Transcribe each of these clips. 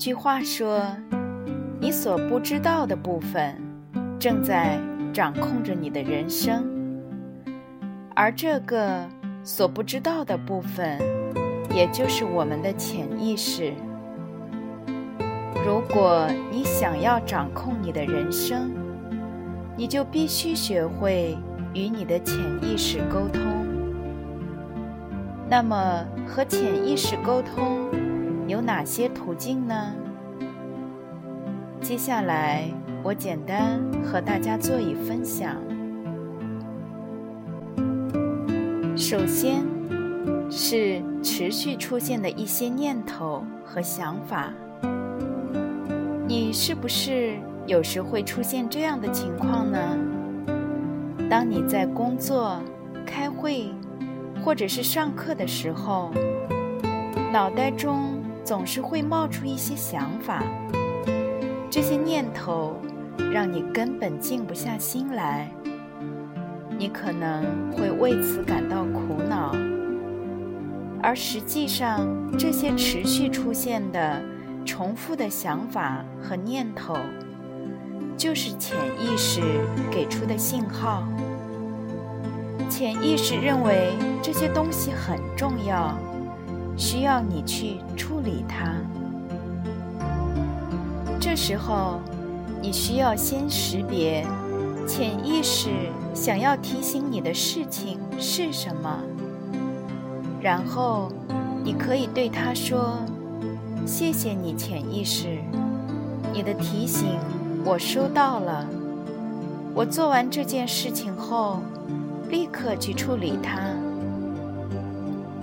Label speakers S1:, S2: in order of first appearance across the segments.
S1: 句话说：“你所不知道的部分，正在掌控着你的人生。而这个所不知道的部分，也就是我们的潜意识。如果你想要掌控你的人生，你就必须学会与你的潜意识沟通。那么，和潜意识沟通。”有哪些途径呢？接下来我简单和大家做一分享。首先是持续出现的一些念头和想法。你是不是有时会出现这样的情况呢？当你在工作、开会或者是上课的时候，脑袋中。总是会冒出一些想法，这些念头让你根本静不下心来，你可能会为此感到苦恼。而实际上，这些持续出现的、重复的想法和念头，就是潜意识给出的信号。潜意识认为这些东西很重要。需要你去处理它。这时候，你需要先识别潜意识想要提醒你的事情是什么，然后你可以对他说：“谢谢你，潜意识，你的提醒我收到了。我做完这件事情后，立刻去处理它。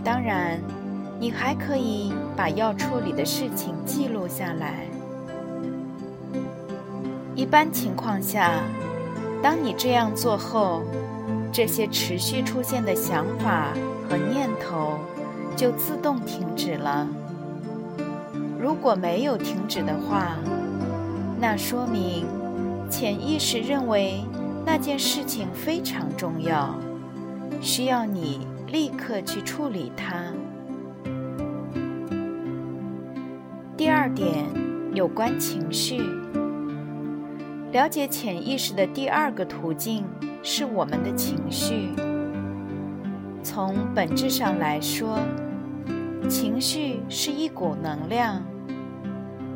S1: 当然。”你还可以把要处理的事情记录下来。一般情况下，当你这样做后，这些持续出现的想法和念头就自动停止了。如果没有停止的话，那说明潜意识认为那件事情非常重要，需要你立刻去处理它。二点，有关情绪。了解潜意识的第二个途径是我们的情绪。从本质上来说，情绪是一股能量。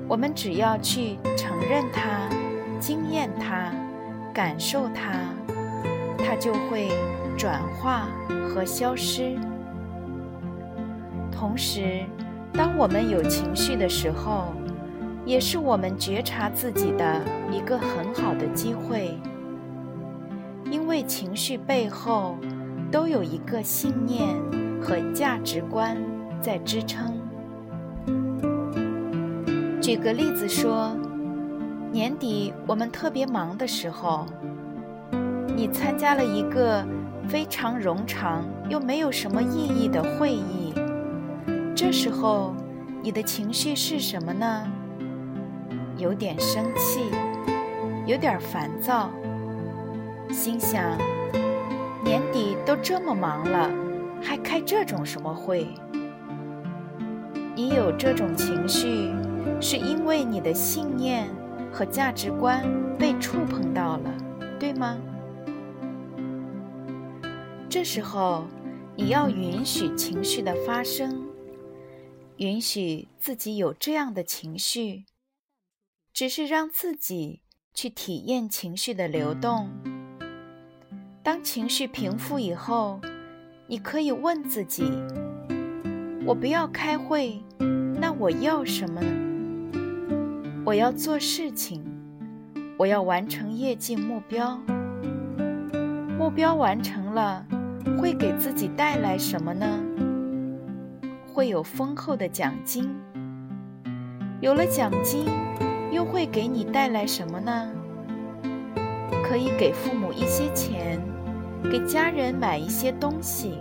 S1: 我们只要去承认它、经验它、感受它，它就会转化和消失。同时，当我们有情绪的时候，也是我们觉察自己的一个很好的机会。因为情绪背后都有一个信念和价值观在支撑。举个例子说，年底我们特别忙的时候，你参加了一个非常冗长又没有什么意义的会议。这时候，你的情绪是什么呢？有点生气，有点烦躁，心想：年底都这么忙了，还开这种什么会？你有这种情绪，是因为你的信念和价值观被触碰到了，对吗？这时候，你要允许情绪的发生。允许自己有这样的情绪，只是让自己去体验情绪的流动。当情绪平复以后，你可以问自己：“我不要开会，那我要什么呢？我要做事情，我要完成业绩目标。目标完成了，会给自己带来什么呢？”会有丰厚的奖金。有了奖金，又会给你带来什么呢？可以给父母一些钱，给家人买一些东西。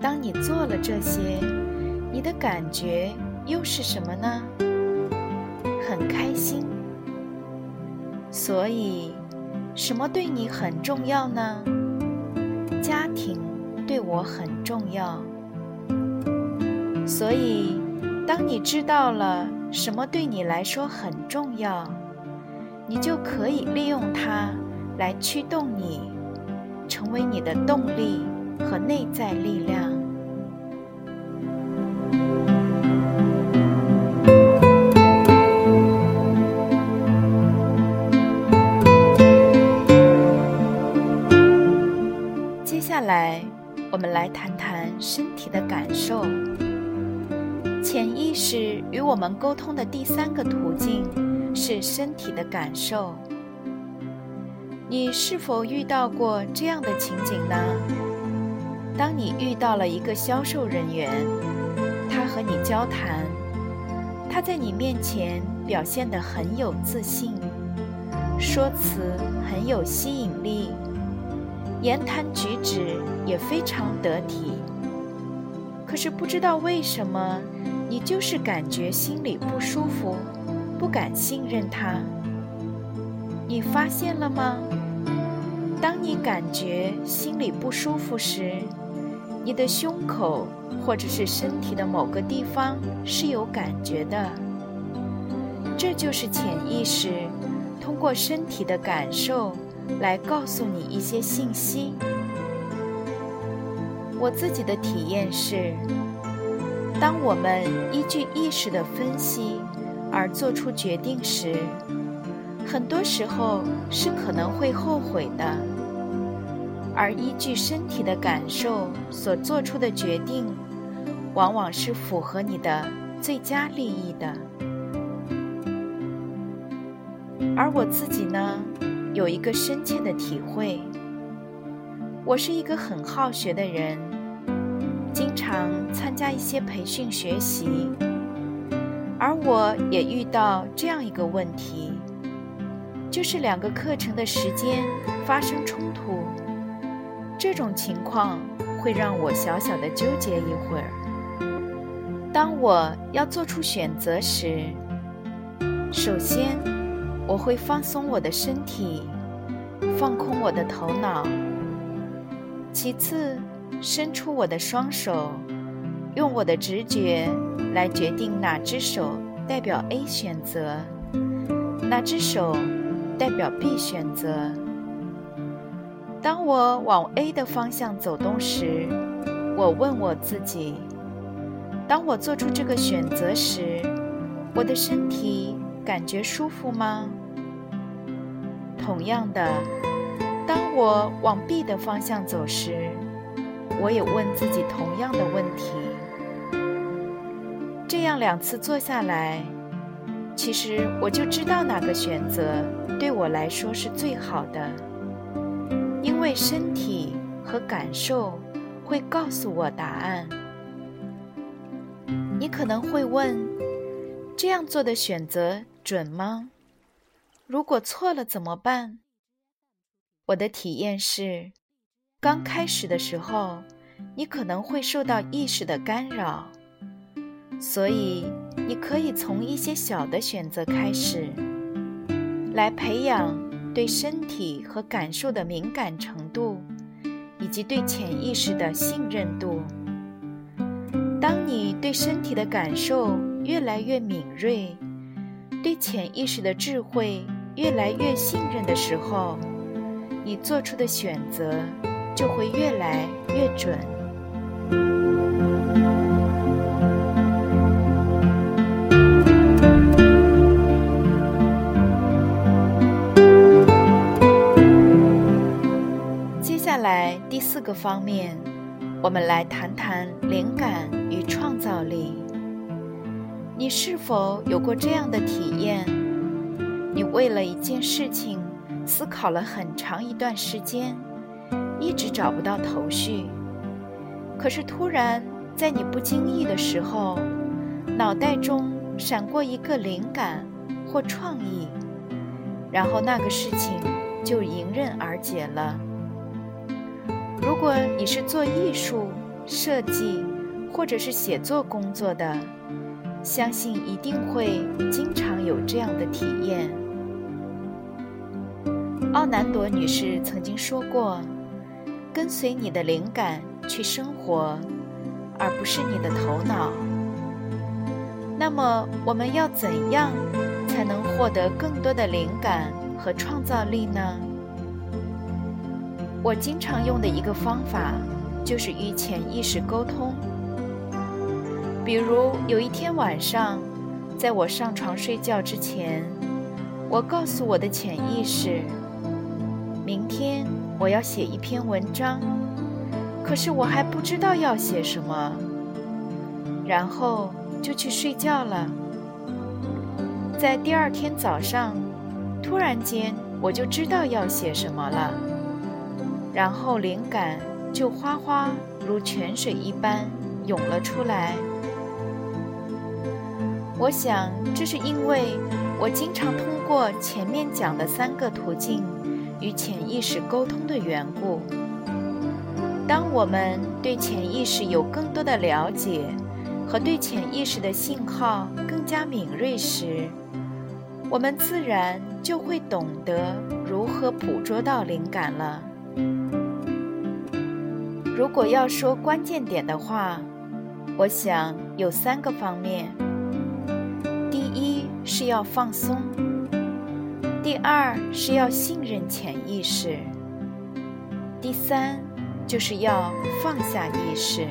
S1: 当你做了这些，你的感觉又是什么呢？很开心。所以，什么对你很重要呢？家庭对我很重要。所以。当你知道了什么对你来说很重要，你就可以利用它来驱动你，成为你的动力和内在力量。接下来，我们来谈谈身体的感受。潜意识与我们沟通的第三个途径是身体的感受。你是否遇到过这样的情景呢？当你遇到了一个销售人员，他和你交谈，他在你面前表现得很有自信，说辞很有吸引力，言谈举止也非常得体。可是不知道为什么。你就是感觉心里不舒服，不敢信任他。你发现了吗？当你感觉心里不舒服时，你的胸口或者是身体的某个地方是有感觉的。这就是潜意识通过身体的感受来告诉你一些信息。我自己的体验是。当我们依据意识的分析而做出决定时，很多时候是可能会后悔的；而依据身体的感受所做出的决定，往往是符合你的最佳利益的。而我自己呢，有一个深切的体会：我是一个很好学的人。经常参加一些培训学习，而我也遇到这样一个问题，就是两个课程的时间发生冲突。这种情况会让我小小的纠结一会儿。当我要做出选择时，首先我会放松我的身体，放空我的头脑，其次。伸出我的双手，用我的直觉来决定哪只手代表 A 选择，哪只手代表 B 选择。当我往 A 的方向走动时，我问我自己：当我做出这个选择时，我的身体感觉舒服吗？同样的，当我往 B 的方向走时，我也问自己同样的问题。这样两次做下来，其实我就知道哪个选择对我来说是最好的，因为身体和感受会告诉我答案。你可能会问：这样做的选择准吗？如果错了怎么办？我的体验是。刚开始的时候，你可能会受到意识的干扰，所以你可以从一些小的选择开始，来培养对身体和感受的敏感程度，以及对潜意识的信任度。当你对身体的感受越来越敏锐，对潜意识的智慧越来越信任的时候，你做出的选择。就会越来越准。接下来第四个方面，我们来谈谈灵感与创造力。你是否有过这样的体验？你为了一件事情思考了很长一段时间。一直找不到头绪，可是突然在你不经意的时候，脑袋中闪过一个灵感或创意，然后那个事情就迎刃而解了。如果你是做艺术、设计或者是写作工作的，相信一定会经常有这样的体验。奥南朵女士曾经说过：“跟随你的灵感去生活。”而不是你的头脑。那么，我们要怎样才能获得更多的灵感和创造力呢？我经常用的一个方法就是与潜意识沟通。比如，有一天晚上，在我上床睡觉之前，我告诉我的潜意识：明天我要写一篇文章。可是我还不知道要写什么，然后就去睡觉了。在第二天早上，突然间我就知道要写什么了，然后灵感就哗哗如泉水一般涌了出来。我想这是因为我经常通过前面讲的三个途径与潜意识沟通的缘故。当我们对潜意识有更多的了解，和对潜意识的信号更加敏锐时，我们自然就会懂得如何捕捉到灵感了。如果要说关键点的话，我想有三个方面：第一是要放松；第二是要信任潜意识；第三。就是要放下意识。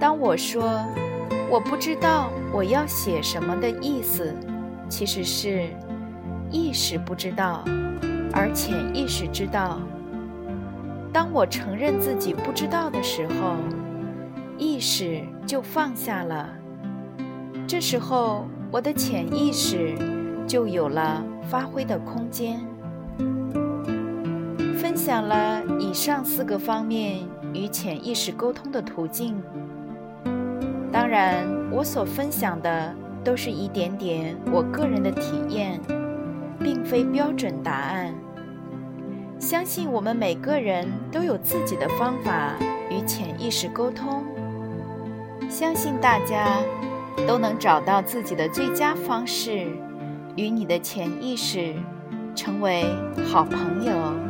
S1: 当我说我不知道我要写什么的意思，其实是意识不知道，而潜意识知道。当我承认自己不知道的时候，意识就放下了。这时候，我的潜意识就有了发挥的空间。分享了以上四个方面与潜意识沟通的途径。当然，我所分享的都是一点点我个人的体验，并非标准答案。相信我们每个人都有自己的方法与潜意识沟通。相信大家都能找到自己的最佳方式，与你的潜意识成为好朋友。